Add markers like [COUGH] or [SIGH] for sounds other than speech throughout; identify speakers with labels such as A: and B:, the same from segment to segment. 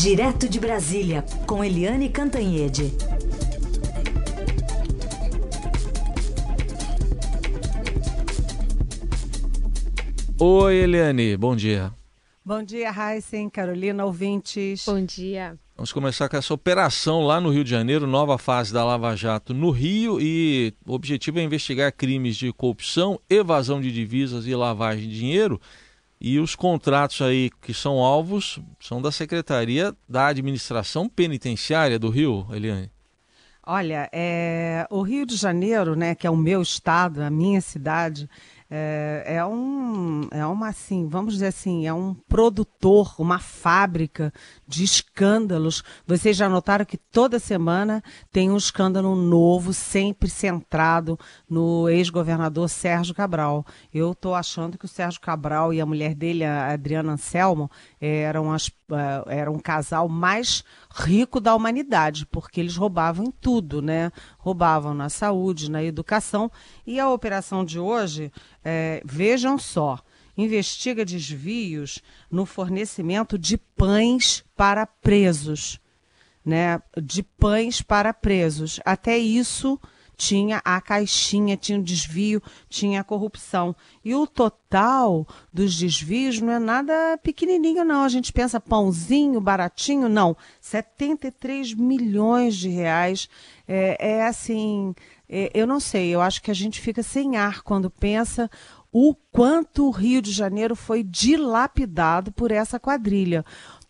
A: Direto de Brasília, com Eliane Cantanhede.
B: Oi, Eliane, bom dia.
C: Bom dia, Heisen, Carolina, ouvintes.
D: Bom dia.
B: Vamos começar com essa operação lá no Rio de Janeiro, nova fase da Lava Jato no Rio e o objetivo é investigar crimes de corrupção, evasão de divisas e lavagem de dinheiro. E os contratos aí que são alvos são da Secretaria da Administração Penitenciária do Rio, Eliane.
C: Olha, é, o Rio de Janeiro, né, que é o meu estado, a minha cidade, é, é, um, é uma assim, vamos dizer assim, é um produtor, uma fábrica de escândalos. Vocês já notaram que toda semana tem um escândalo novo, sempre centrado no ex-governador Sérgio Cabral. Eu estou achando que o Sérgio Cabral e a mulher dele, a Adriana Anselmo, eram, as, uh, eram um casal mais rico da humanidade, porque eles roubavam em tudo, né? Roubavam na saúde, na educação. E a operação de hoje, é, vejam só, investiga desvios no fornecimento de pães para presos, né? De pães para presos. Até isso tinha a caixinha, tinha o desvio, tinha a corrupção. E o total dos desvios não é nada pequenininho, não. A gente pensa pãozinho, baratinho, não. 73 milhões de reais. É, é assim, é, eu não sei, eu acho que a gente fica sem ar quando pensa o quanto o Rio de Janeiro foi dilapidado por essa quadrilha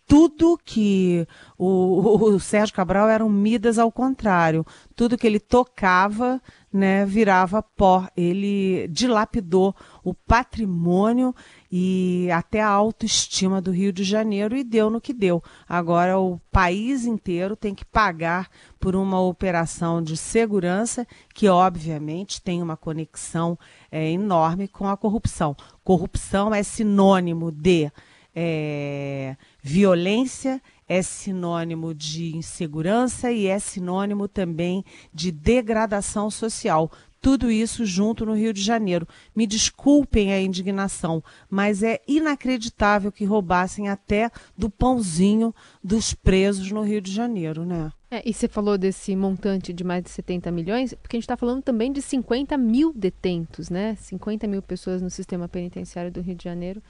C: tudo que o, o, Sérgio Cabral era um Midas ao contrário. Tudo que ele tocava, né, virava pó. Ele dilapidou o patrimônio e até a autoestima do Rio de Janeiro e deu no que deu. Agora o país inteiro tem que pagar por uma operação de segurança que, obviamente, tem uma conexão é, enorme com a corrupção. Corrupção é sinônimo de é, violência, é sinônimo de insegurança e é sinônimo também de degradação social. Tudo isso junto no Rio de Janeiro. Me desculpem a indignação, mas é inacreditável que roubassem até do pãozinho dos presos no Rio de Janeiro, né?
D: É, e você falou desse montante de mais de 70 milhões, porque a gente está falando também de 50 mil detentos, né? 50 mil pessoas no sistema penitenciário do Rio de Janeiro.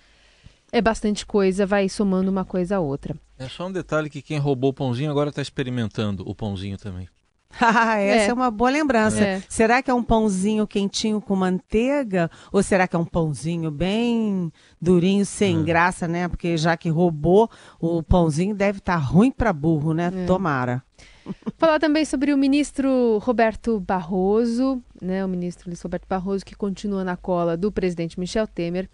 D: É bastante coisa, vai somando uma coisa a outra.
B: É só um detalhe que quem roubou o pãozinho agora está experimentando o pãozinho também. [LAUGHS]
C: Ah, essa é. é. uma boa lembrança. É. Será que é um pãozinho quentinho com manteiga? Ou será que é um pãozinho bem durinho, sem é. graça, né? Porque já que roubou, o pãozinho deve estar tá ruim para burro, né? É. Tomara. [LAUGHS]
D: Falar também sobre o ministro Roberto Barroso, né? O ministro Luiz Roberto Barroso, que continua na cola do presidente Michel Temer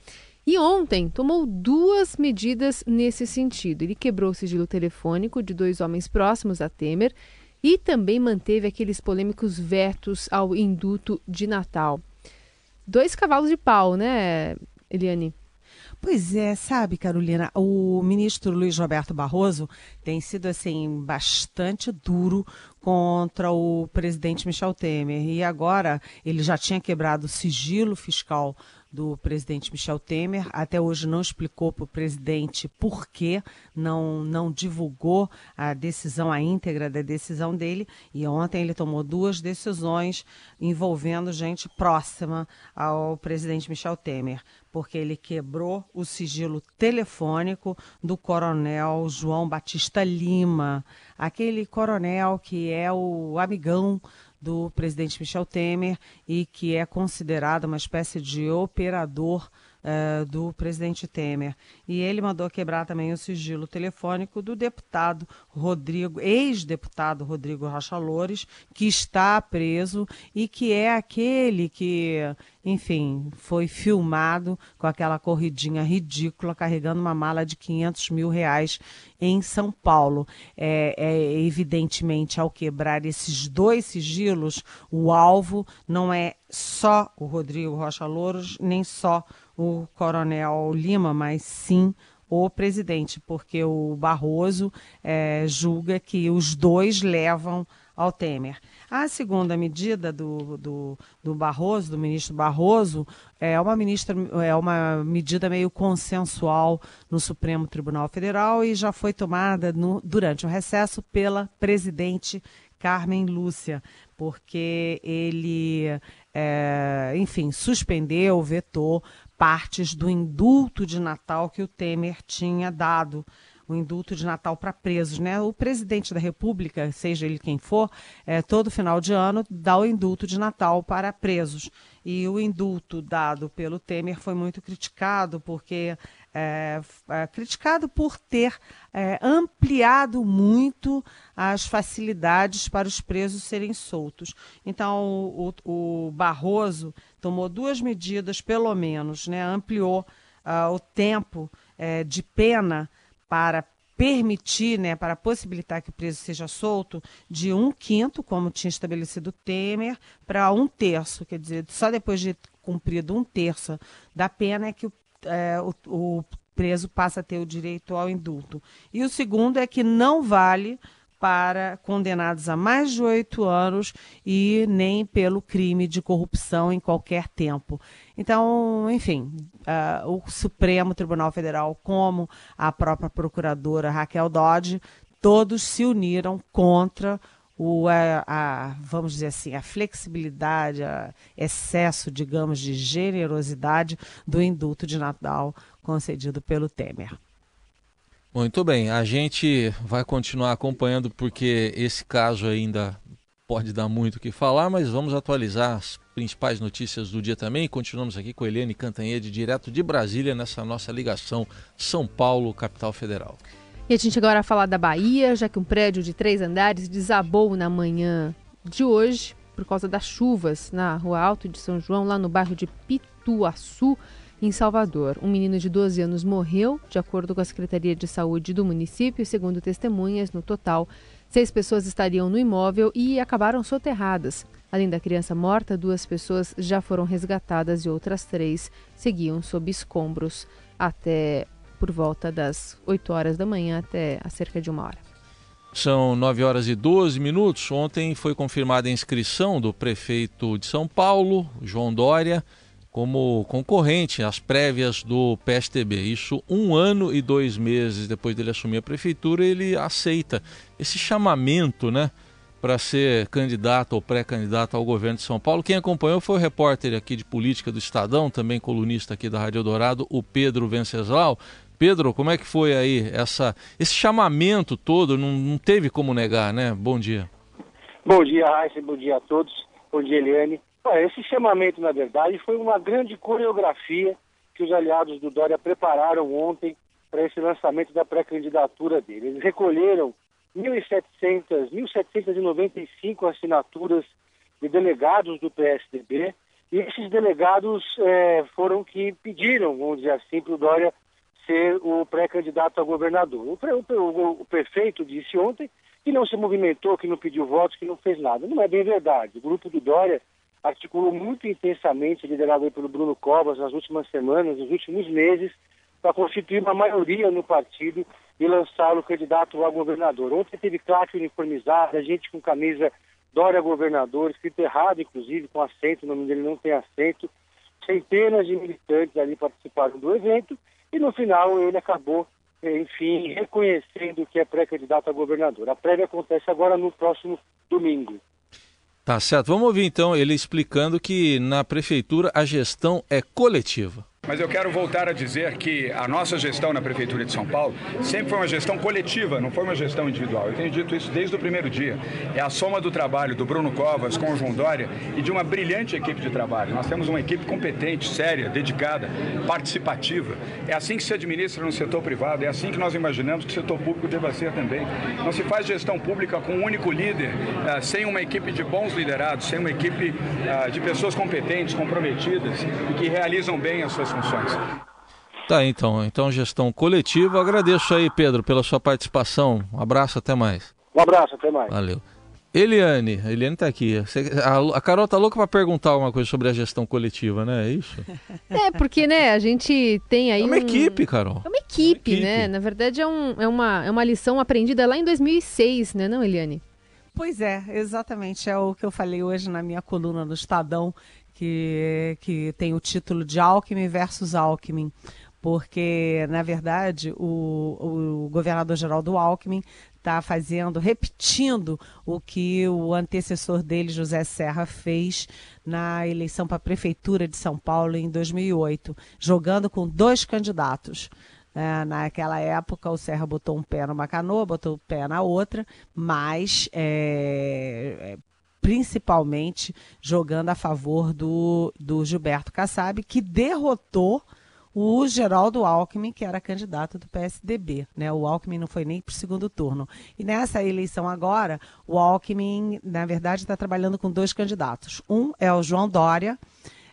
D: e ontem tomou duas medidas nesse sentido. Ele quebrou o sigilo telefônico de dois homens próximos a Temer e também manteve aqueles polêmicos vetos ao induto de Natal. Dois cavalos de pau, né, Eliane?
C: Pois é, sabe, Carolina, o ministro Luiz Roberto Barroso tem sido assim bastante duro contra o presidente Michel Temer e agora ele já tinha quebrado o sigilo fiscal do presidente Michel Temer. Até hoje não explicou para o presidente por que não, não divulgou a decisão, a íntegra da decisão dele. E ontem ele tomou duas decisões envolvendo gente próxima ao presidente Michel Temer, porque ele quebrou o sigilo telefônico do coronel João Batista Lima, aquele coronel que é o amigão do presidente Michel Temer e que é considerado uma espécie de operador uh, do presidente Temer. E ele mandou quebrar também o sigilo telefônico do deputado Rodrigo, ex-deputado Rodrigo Rocha Loures, que está preso e que é aquele que, enfim, foi filmado com aquela corridinha ridícula, carregando uma mala de 500 mil reais em São Paulo. É, é, evidentemente, ao quebrar esses dois sigilos, o alvo não é só o Rodrigo Rocha Louros, nem só o Coronel Lima, mas sim o presidente, porque o Barroso é, julga que os dois levam ao Temer. A segunda medida do, do, do, Barroso, do ministro Barroso, é uma, ministra, é uma medida meio consensual no Supremo Tribunal Federal e já foi tomada no, durante o recesso pela presidente Carmen Lúcia, porque ele, é, enfim, suspendeu, vetou partes do indulto de Natal que o Temer tinha dado o indulto de Natal para presos. Né? O presidente da República, seja ele quem for, é, todo final de ano dá o indulto de Natal para presos. E o indulto dado pelo Temer foi muito criticado, porque é, é, criticado por ter é, ampliado muito as facilidades para os presos serem soltos. Então, o, o Barroso tomou duas medidas, pelo menos, né? ampliou uh, o tempo uh, de pena para permitir, né, para possibilitar que o preso seja solto, de um quinto, como tinha estabelecido Temer, para um terço. Quer dizer, só depois de cumprido um terço da pena é que o, é, o, o preso passa a ter o direito ao indulto. E o segundo é que não vale para condenados a mais de oito anos e nem pelo crime de corrupção em qualquer tempo. Então, enfim, uh, o Supremo Tribunal Federal, como a própria procuradora Raquel Dodge, todos se uniram contra o, a, a, vamos dizer assim, a flexibilidade, a excesso, digamos, de generosidade do indulto de Natal concedido pelo Temer.
B: Muito bem, a gente vai continuar acompanhando porque esse caso ainda pode dar muito o que falar, mas vamos atualizar as principais notícias do dia também. Continuamos aqui com Eliane Cantanhede, direto de Brasília, nessa nossa ligação São Paulo, capital federal.
D: E a gente agora vai falar da Bahia, já que um prédio de três andares desabou na manhã de hoje por causa das chuvas na Rua Alto de São João, lá no bairro de Pituaçu em Salvador. Um menino de 12 anos morreu, de acordo com a Secretaria de Saúde do município, segundo testemunhas, no total, seis pessoas estariam no imóvel e acabaram soterradas. Além da criança morta, duas pessoas já foram resgatadas e outras três seguiam sob escombros até por volta das 8 horas da manhã até a cerca de uma hora.
B: São 9 horas e 12 minutos. Ontem foi confirmada a inscrição do prefeito de São Paulo, João Dória como concorrente às prévias do PSTB. Isso um ano e dois meses depois dele assumir a prefeitura, ele aceita esse chamamento, né? Para ser candidato ou pré-candidato ao governo de São Paulo. Quem acompanhou foi o repórter aqui de política do Estadão, também colunista aqui da Rádio Dourado, o Pedro Venceslau. Pedro, como é que foi aí essa, esse chamamento todo? Não, não teve como negar, né? Bom dia.
E: Bom dia, Raíssa. Bom dia a todos. Bom dia, Eliane. Esse chamamento, na verdade, foi uma grande coreografia que os aliados do Dória prepararam ontem para esse lançamento da pré-candidatura dele. Eles recolheram 1.700, 1.795 assinaturas de delegados do PSDB e esses delegados é, foram que pediram, vamos dizer assim, para o Dória ser o pré-candidato a governador. O, o, o, prefeito disse ontem que não se movimentou, que não pediu votos, que não fez nada. Não é bem verdade. O grupo do Dória articulou muito intensamente, liderado pelo Bruno Covas, nas últimas semanas, nos últimos meses, para constituir uma maioria no partido e lançá-lo candidato a governador. Ontem teve claque uniformizada, gente com camisa Dória governador, escrito errado, inclusive, com acento, o nome dele não tem acento. Centenas de militantes ali participaram do evento e no final ele acabou, enfim, reconhecendo que é pré-candidato a governador. A prévia acontece agora no próximo domingo.
B: Tá certo. Vamos ouvir então ele explicando que na prefeitura a gestão é coletiva.
F: Mas eu quero voltar a dizer que a nossa gestão na Prefeitura de São Paulo sempre foi uma gestão coletiva, não foi uma gestão individual. Eu tenho dito isso desde o primeiro dia. É a soma do trabalho do Bruno Covas com o João Dória e de uma brilhante equipe de trabalho. Nós temos uma equipe competente, séria, dedicada, participativa. É assim que se administra no setor privado, é assim que nós imaginamos que o setor público deva ser também. Não se faz gestão pública com um único líder, eh, sem uma equipe de bons liderados, sem uma equipe eh, de pessoas competentes, comprometidas e que realizam bem as suas funções.
B: Tá, então, então gestão coletiva. Agradeço aí, Pedro, pela sua participação. Um abraço, até mais.
E: Um abraço, até mais.
B: Valeu. Eliane, a Eliane está aqui. A Carol tá louca para perguntar alguma coisa sobre a gestão coletiva, né? É isso? [LAUGHS]
D: É, porque, né, a gente tem aí.
B: É uma um... equipe, Carol.
D: É uma equipe, é uma equipe, né? Na verdade, é, um, é, uma, é uma lição aprendida lá em 2006, né, não, Eliane?
C: Pois é, exatamente. É o que eu falei hoje na minha coluna do Estadão, que, que tem o título de Alckmin versus Alckmin porque, na verdade, o, o governador Geraldo Alckmin está fazendo, repetindo o que o antecessor dele, José Serra, fez na eleição para a Prefeitura de São Paulo em 2008, jogando com dois candidatos. É, naquela época, o Serra botou um pé numa canoa, botou o um pé na outra, mas é, principalmente jogando a favor do, do Gilberto Kassab, que derrotou o Geraldo Alckmin, que era candidato do PSDB. Né? O Alckmin não foi nem para o segundo turno. E nessa eleição agora, o Alckmin, na verdade, está trabalhando com dois candidatos. Um é o João Dória,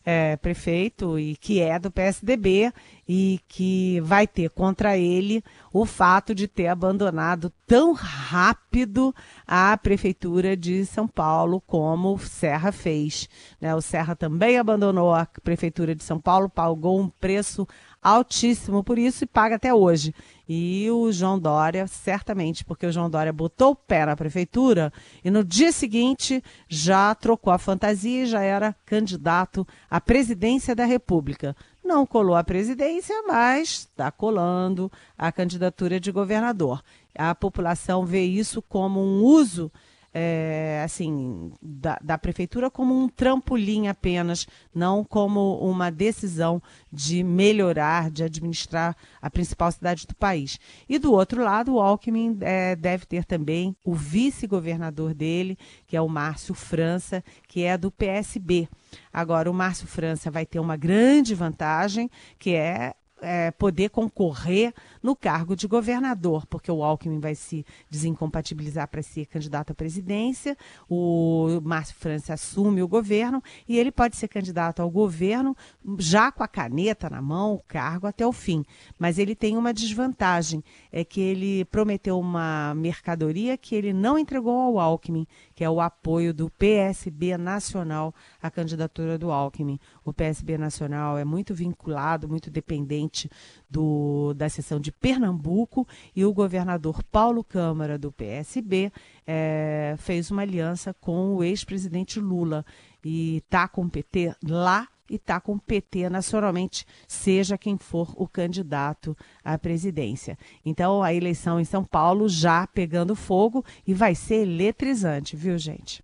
C: é, prefeito e que é do PSDB e que vai ter contra ele o fato de ter abandonado tão rápido a prefeitura de São Paulo como o Serra fez. Né? O Serra também abandonou a prefeitura de São Paulo, pagou um preço altíssimo por isso e paga até hoje. E o João Dória, certamente, porque o João Dória botou o pé na prefeitura e no dia seguinte já trocou a fantasia e já era candidato à presidência da República. Não colou a presidência, mas está colando a candidatura de governador. A população vê isso como um uso é, assim, da, da, prefeitura como um trampolim apenas, não como uma decisão de melhorar, de administrar a principal cidade do país. E do outro lado, o Alckmin é, deve ter também o vice-governador dele, que é o Márcio França, que é do PSB. Agora, o Márcio França vai ter uma grande vantagem, que é é, poder concorrer no cargo de governador, porque o Alckmin vai se desincompatibilizar para ser candidato à presidência, o Márcio França assume o governo e ele pode ser candidato ao governo já com a caneta na mão, o cargo até o fim. Mas ele tem uma desvantagem, é que ele prometeu uma mercadoria que ele não entregou ao Alckmin, que é o apoio do PSB Nacional à candidatura do Alckmin. O PSB Nacional é muito vinculado, muito dependente do, da seção de Pernambuco e o governador Paulo Câmara, do PSB, é, fez uma aliança com o ex-presidente Lula e está com o PT lá e está com o PT nacionalmente, seja quem for o candidato à presidência. Então, a eleição em São Paulo já pegando fogo e vai ser eletrizante, viu, gente?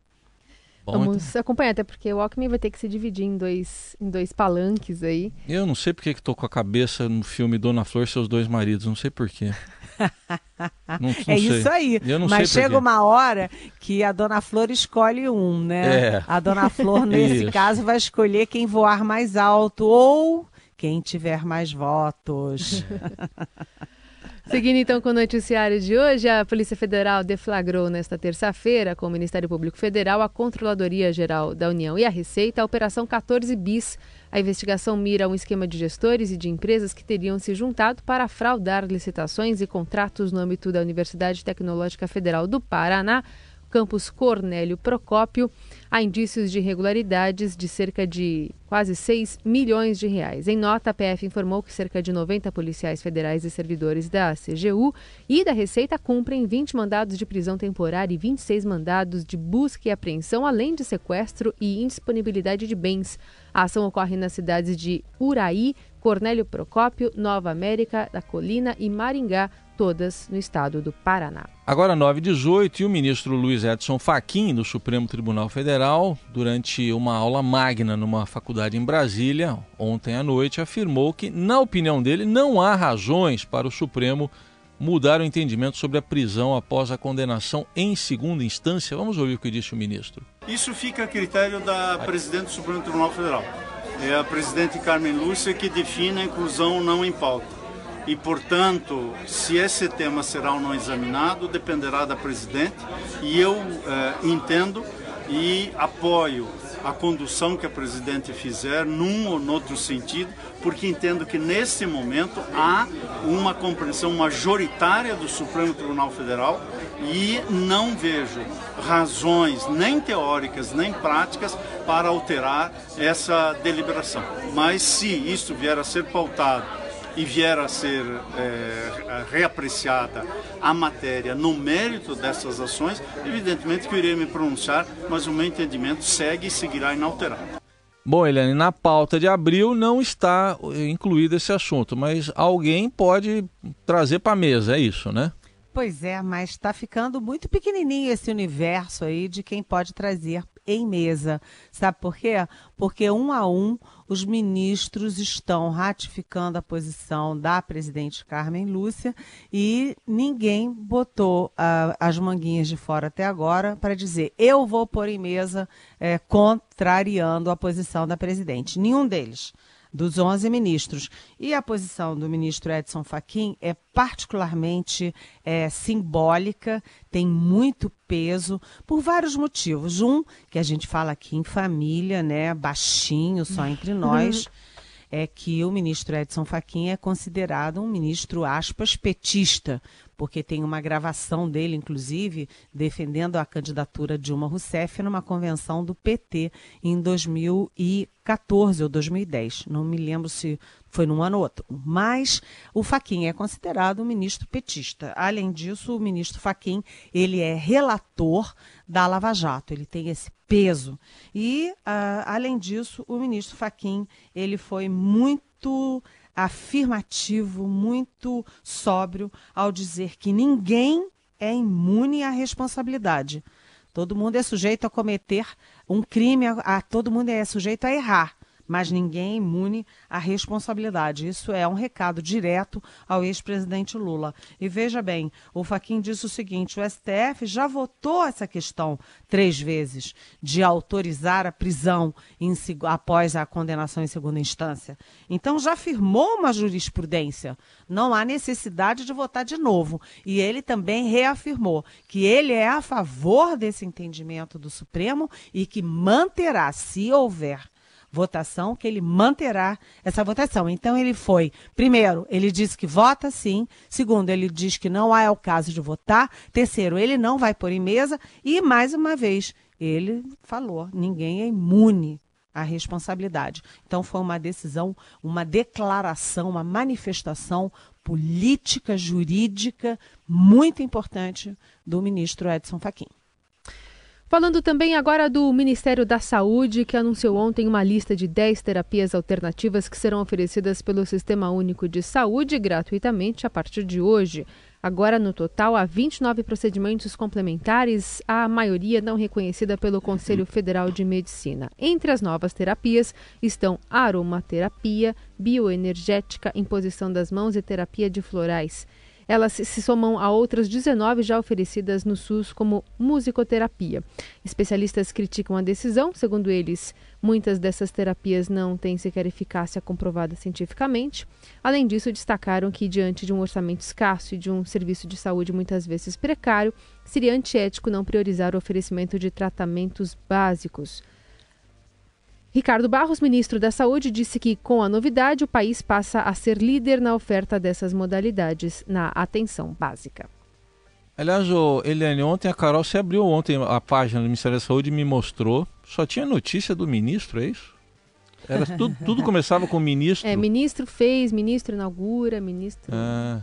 D: Bom, Vamos então... acompanhar, até porque o Alckmin vai ter que se dividir em dois, em dois palanques aí.
B: Eu não sei porque que tô com a cabeça no filme Dona Flor e seus dois maridos, não sei porquê. [LAUGHS]
C: não, não é sei. isso aí. Mas chega uma hora que a Dona Flor escolhe um, né? É. A Dona Flor, [LAUGHS] nesse caso, vai escolher quem voar mais alto ou quem tiver mais votos. [LAUGHS]
D: Seguindo então com o noticiário de hoje, a Polícia Federal deflagrou nesta terça-feira, com o Ministério Público Federal, a Controladoria Geral da União e a Receita, a Operação 14 Bis. A investigação mira um esquema de gestores e de empresas que teriam se juntado para fraudar licitações e contratos no âmbito da Universidade Tecnológica Federal do Paraná, campus Cornélio Procópio há indícios de irregularidades de cerca de quase 6 milhões de reais. Em nota, a PF informou que cerca de 90 policiais federais e servidores da CGU e da Receita cumprem 20 mandados de prisão temporária e 26 mandados de busca e apreensão, além de sequestro e indisponibilidade de bens. A ação ocorre nas cidades de Uraí, Cornélio Procópio, Nova América da Colina e Maringá, todas no estado do Paraná.
B: Agora 9h18 e o ministro Luiz Edson Fachin, do Supremo Tribunal Federal, durante uma aula magna numa faculdade em Brasília, ontem à noite, afirmou que, na opinião dele, não há razões para o Supremo mudar o entendimento sobre a prisão após a condenação em segunda instância. Vamos ouvir o que disse o ministro.
G: Isso fica a critério da presidente do Supremo Tribunal Federal. É a presidente Carmen Lúcia que define a inclusão não em pauta. E, portanto, se esse tema será ou não examinado dependerá da presidente. E eu eh, entendo e apoio a condução que a presidente fizer num ou noutro sentido, porque entendo que nesse momento há uma compreensão majoritária do Supremo Tribunal Federal e não vejo razões nem teóricas nem práticas para alterar essa deliberação. Mas se isso vier a ser pautado e vier a ser é, reapreciada a matéria no mérito dessas ações, evidentemente que eu irei me pronunciar, mas o meu entendimento segue e seguirá inalterado.
B: Bom, Eliane, na pauta de abril não está incluído esse assunto, mas alguém pode trazer para a mesa, é isso, né?
C: Pois é, mas está ficando muito pequenininho esse universo aí de quem pode trazer em mesa. Sabe por quê? Porque um a um os ministros estão ratificando a posição da presidente Carmen Lúcia e ninguém botou uh, as manguinhas de fora até agora para dizer eu vou pôr em mesa é, contrariando a posição da presidente. Nenhum deles dos 11 ministros. E a posição do ministro Edson Fachin é particularmente é, simbólica, tem muito peso, por vários motivos. Um, que a gente fala aqui em família, né, baixinho, só entre nós. é que o ministro Edson Fachin é considerado um ministro, aspas, petista, porque tem uma gravação dele, inclusive, defendendo a candidatura Dilma Rousseff numa convenção do PT em 2014 ou 2010. Não me lembro se foi num ano ou outro. Mas o Faquim é considerado um ministro petista. Além disso, o ministro Faquim, ele é relator da Lava Jato, ele tem esse peso. E, uh, além disso, o ministro Faquim, ele foi muito afirmativo, muito sóbrio ao dizer que ninguém é imune à responsabilidade. Todo mundo é sujeito a cometer um crime, a, a, todo mundo é sujeito a errar mas ninguém é imune à responsabilidade. Isso é um recado direto ao ex-presidente Lula. E veja bem, o Faquin disse o seguinte: o STF já votou essa questão três vezes de autorizar a prisão em, após a condenação em segunda instância. Então já firmou uma jurisprudência. Não há necessidade de votar de novo. E ele também reafirmou que ele é a favor desse entendimento do Supremo e que manterá, se houver votação, que ele manterá essa votação. Então ele foi, primeiro, ele disse que vota sim, segundo, ele diz que não há o caso de votar, terceiro, ele não vai pôr em mesa e mais uma vez, ele falou, ninguém é imune à responsabilidade. Então foi uma decisão, uma declaração, uma manifestação política, jurídica muito importante do ministro Edson Fachin.
D: Falando também agora do Ministério da Saúde, que anunciou ontem uma lista de 10 terapias alternativas que serão oferecidas pelo Sistema Único de Saúde gratuitamente a partir de hoje. Agora, no total, há 29 procedimentos complementares, a maioria não reconhecida pelo Conselho Federal de Medicina. Entre as novas terapias estão aromaterapia, bioenergética, imposição das mãos e terapia de florais. Elas se somam a outras 19 já oferecidas no SUS como musicoterapia. Especialistas criticam a decisão, segundo eles, muitas dessas terapias não têm sequer eficácia comprovada cientificamente. Além disso, destacaram que, diante de um orçamento escasso e de um serviço de saúde muitas vezes precário, seria antiético não priorizar o oferecimento de tratamentos básicos. Ricardo Barros, ministro da Saúde, disse que, com a novidade, o país passa a ser líder na oferta dessas modalidades na atenção básica.
B: Aliás, ô, Eliane, ontem a Carol se abriu ontem a página do Ministério da Saúde e me mostrou. Só tinha notícia do ministro, é isso? Era tudo, tudo começava com o ministro.
D: É, ministro fez, ministro inaugura, ministro.
B: Ah.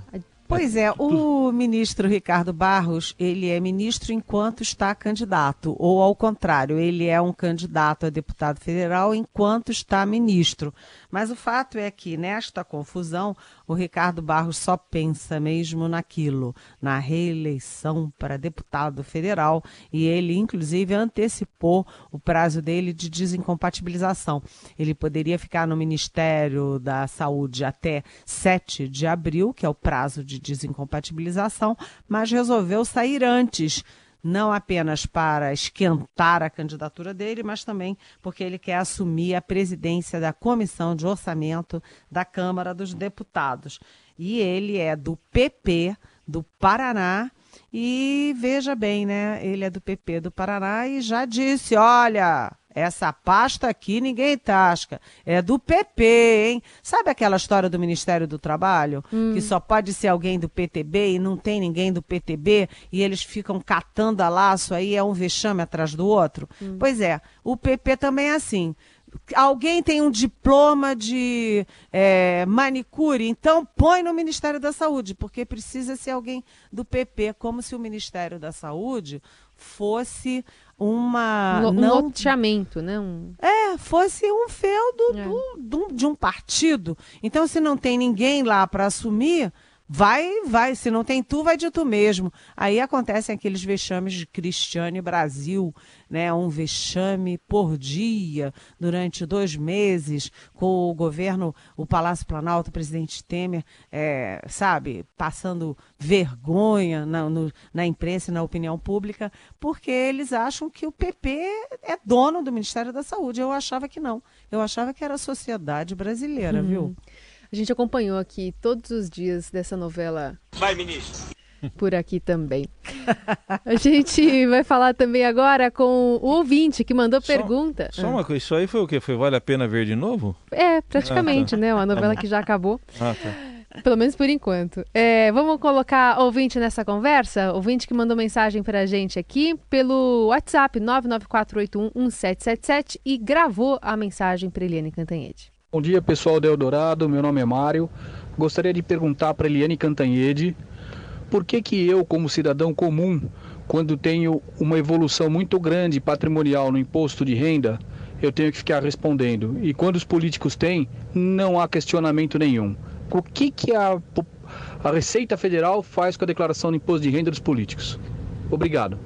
C: Pois é, o ministro Ricardo Barros, ele é ministro enquanto está candidato, ou ao contrário, ele é um candidato a deputado federal enquanto está ministro. Mas o fato é que nesta confusão, o Ricardo Barros só pensa mesmo naquilo, na reeleição para deputado federal, e ele inclusive antecipou o prazo dele de desincompatibilização. Ele poderia ficar no Ministério da Saúde até 7 de abril, que é o prazo de desincompatibilização, mas resolveu sair antes não apenas para esquentar a candidatura dele, mas também porque ele quer assumir a presidência da Comissão de Orçamento da Câmara dos Deputados. E ele é do PP do Paraná. E veja bem, né? Ele é do PP do Paraná e já disse: olha, essa pasta aqui ninguém tasca. É do PP, hein? Sabe aquela história do Ministério do Trabalho? Hum. Que só pode ser alguém do PTB e não tem ninguém do PTB e eles ficam catando a laço aí, é um vexame atrás do outro? Hum. Pois é, o PP também é assim alguém tem um diploma de é, manicure, então põe no Ministério da Saúde, porque precisa ser alguém do PP, como se o Ministério da Saúde fosse uma
D: um, não... um loteamento, né? Um...
C: É, fosse um feudo é. do, do, de um partido. Então, se não tem ninguém lá para assumir, Vai, vai. Se não tem tu, vai de tu mesmo. Aí acontecem aqueles vexames de Cristiane Brasil, né? Um vexame por dia durante dois meses com o governo, o Palácio Planalto, o presidente Temer, é, sabe, passando vergonha na, no, na imprensa e na opinião pública, porque eles acham que o PP é dono do Ministério da Saúde. Eu achava que não. Eu achava que era a sociedade brasileira, uhum. viu?
D: A gente acompanhou aqui todos os dias dessa novela.
H: Vai, ministro!
D: Por aqui também. A gente vai falar também agora com o ouvinte que mandou só, pergunta.
B: Só uma coisa, isso aí foi o quê? Foi Vale a Pena Ver de novo?
D: É, praticamente, ah, tá. né? Uma novela que já acabou. [LAUGHS] Ah, tá. Pelo menos por enquanto. É, vamos colocar ouvinte nessa conversa? Ouvinte que mandou mensagem pra gente aqui pelo WhatsApp 994811777 e gravou a mensagem para Eliane Cantanhede.
I: Bom dia, pessoal do Eldorado. Meu nome é Mário. Gostaria de perguntar para Eliane Cantanhede por que, que eu, como cidadão comum, quando tenho uma evolução muito grande patrimonial no imposto de renda, eu tenho que ficar respondendo. E quando os políticos têm, não há questionamento nenhum. O que, que a, a Receita Federal faz com a declaração do imposto de renda dos políticos? Obrigado.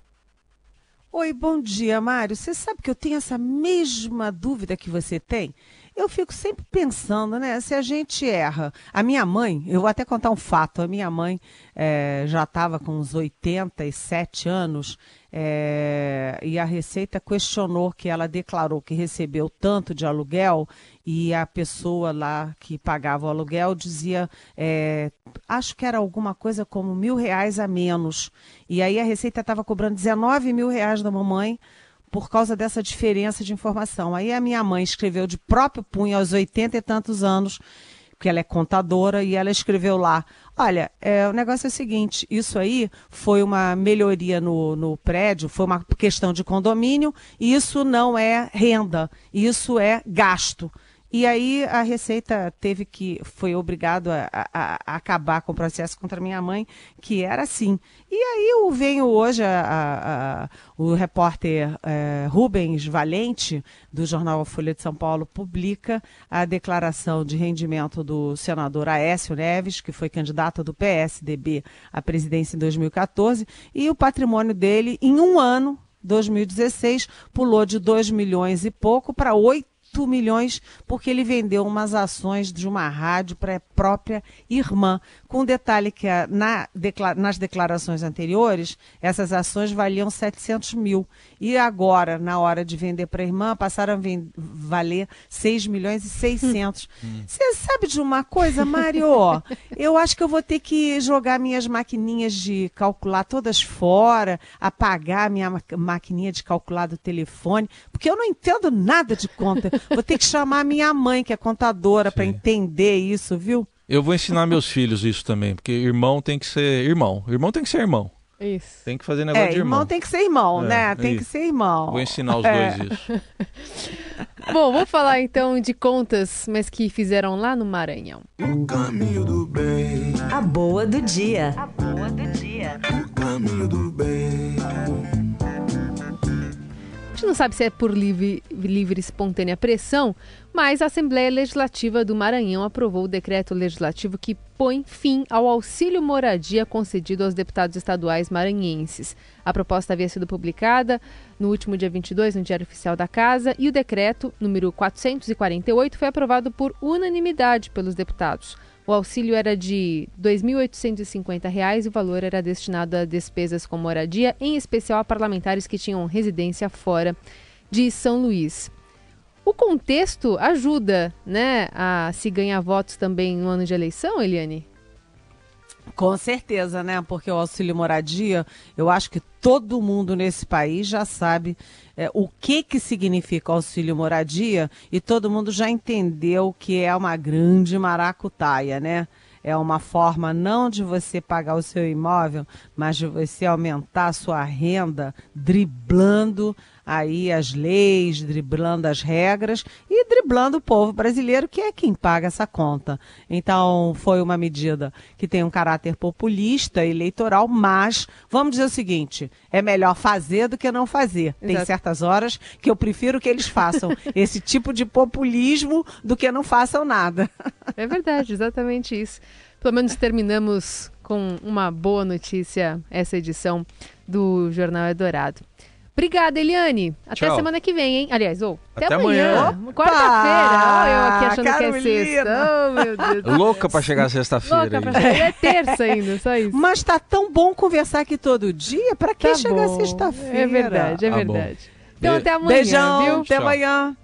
C: Oi, bom dia, Mário. Você sabe que eu tenho essa mesma dúvida que você tem? Eu fico sempre pensando, né? Se a gente erra. A minha mãe, eu vou até contar um fato: a minha mãe é, já estava com uns 87 anos é, e a Receita questionou que ela declarou que recebeu tanto de aluguel e a pessoa lá que pagava o aluguel dizia, é, acho que era alguma coisa como mil reais a menos. E aí a Receita estava cobrando 19 mil reais da mamãe por causa dessa diferença de informação. Aí a minha mãe escreveu de próprio punho aos 80 e tantos anos, porque ela é contadora, e ela escreveu lá: Olha, é, o negócio é o seguinte: isso aí foi uma melhoria no, no prédio, foi uma questão de condomínio, e isso não é renda, isso é gasto. E aí a Receita teve que, foi obrigado a, a, a, acabar com o processo contra minha mãe, que era assim. E aí eu venho hoje, a, o repórter é, Rubens Valente, do jornal Folha de São Paulo, publica a declaração de rendimento do senador Aécio Neves, que foi candidato do PSDB à presidência em 2014, e o patrimônio dele, em um ano, 2016, pulou de 2 milhões e pouco para 8 milhões porque ele vendeu umas ações de uma rádio para a própria irmã. Com detalhe que na, nas declarações anteriores, essas ações valiam 700 mil. E agora, na hora de vender para a irmã, passaram a valer 6 milhões e 600. [LAUGHS] Hum. Você sabe de uma coisa, Mário? eu acho que eu vou ter que jogar minhas maquininhas de calcular todas fora, apagar minha maquininha de calcular do telefone, porque eu não entendo nada de conta. Vou ter que chamar minha mãe, que é contadora, para entender isso, viu?
B: Eu vou ensinar meus filhos isso também, porque irmão tem que ser irmão. Irmão tem que ser irmão.
D: Isso.
B: Tem que fazer negócio é, de irmão.
C: irmão tem que ser irmão, é, né? Tem isso. que ser irmão.
B: Vou ensinar os é. dois isso. [LAUGHS]
D: Bom, vamos falar então de contas, mas que fizeram lá no Maranhão.
A: O caminho do bem. A boa do dia. A boa do dia. O caminho do bem
D: gente não sabe se é por livre, livre espontânea pressão, mas a Assembleia Legislativa do Maranhão aprovou o decreto legislativo que põe fim ao auxílio moradia concedido aos deputados estaduais maranhenses. A proposta havia sido publicada no último dia 22 no Diário Oficial da Casa e o decreto número 448 foi aprovado por unanimidade pelos deputados. O auxílio era de R$ 2.850 e o valor era destinado a despesas com moradia, em especial a parlamentares que tinham residência fora de São Luís. O contexto ajuda, né, a se ganhar votos também no ano de eleição, Eliane?
C: Com certeza, né? Porque o auxílio moradia, eu acho que todo mundo nesse país já sabe é, o que, que significa auxílio moradia e todo mundo já entendeu que é uma grande maracutaia, né? É uma forma não de você pagar o seu imóvel, mas de você aumentar a sua renda driblando aí as leis, driblando as regras e driblando o povo brasileiro, que é quem paga essa conta. Então, foi uma medida que tem um caráter populista, eleitoral, mas vamos dizer o seguinte: é melhor fazer do que não fazer. Exato. Tem certas horas que eu prefiro que eles façam [LAUGHS] esse tipo de populismo do que não façam nada.
D: É verdade, exatamente isso. Pelo menos terminamos com uma boa notícia essa edição do Jornal Eldorado. Obrigada, Eliane. Até Tchau. semana que vem, hein? Aliás, ou até, até, amanhã. amanhã. Quarta-feira. Olha eu aqui achando Carolina. que é sexta. Oh, meu Deus.
B: Louca pra chegar sexta-feira. Louca
D: pra chegar. É terça ainda, só isso.
C: Mas tá tão bom conversar aqui todo dia. Pra que tá chegar sexta-feira?
D: É verdade, é tá verdade. Bom. Então, até amanhã.
C: Beijão,
D: viu?
C: até Tchau. amanhã.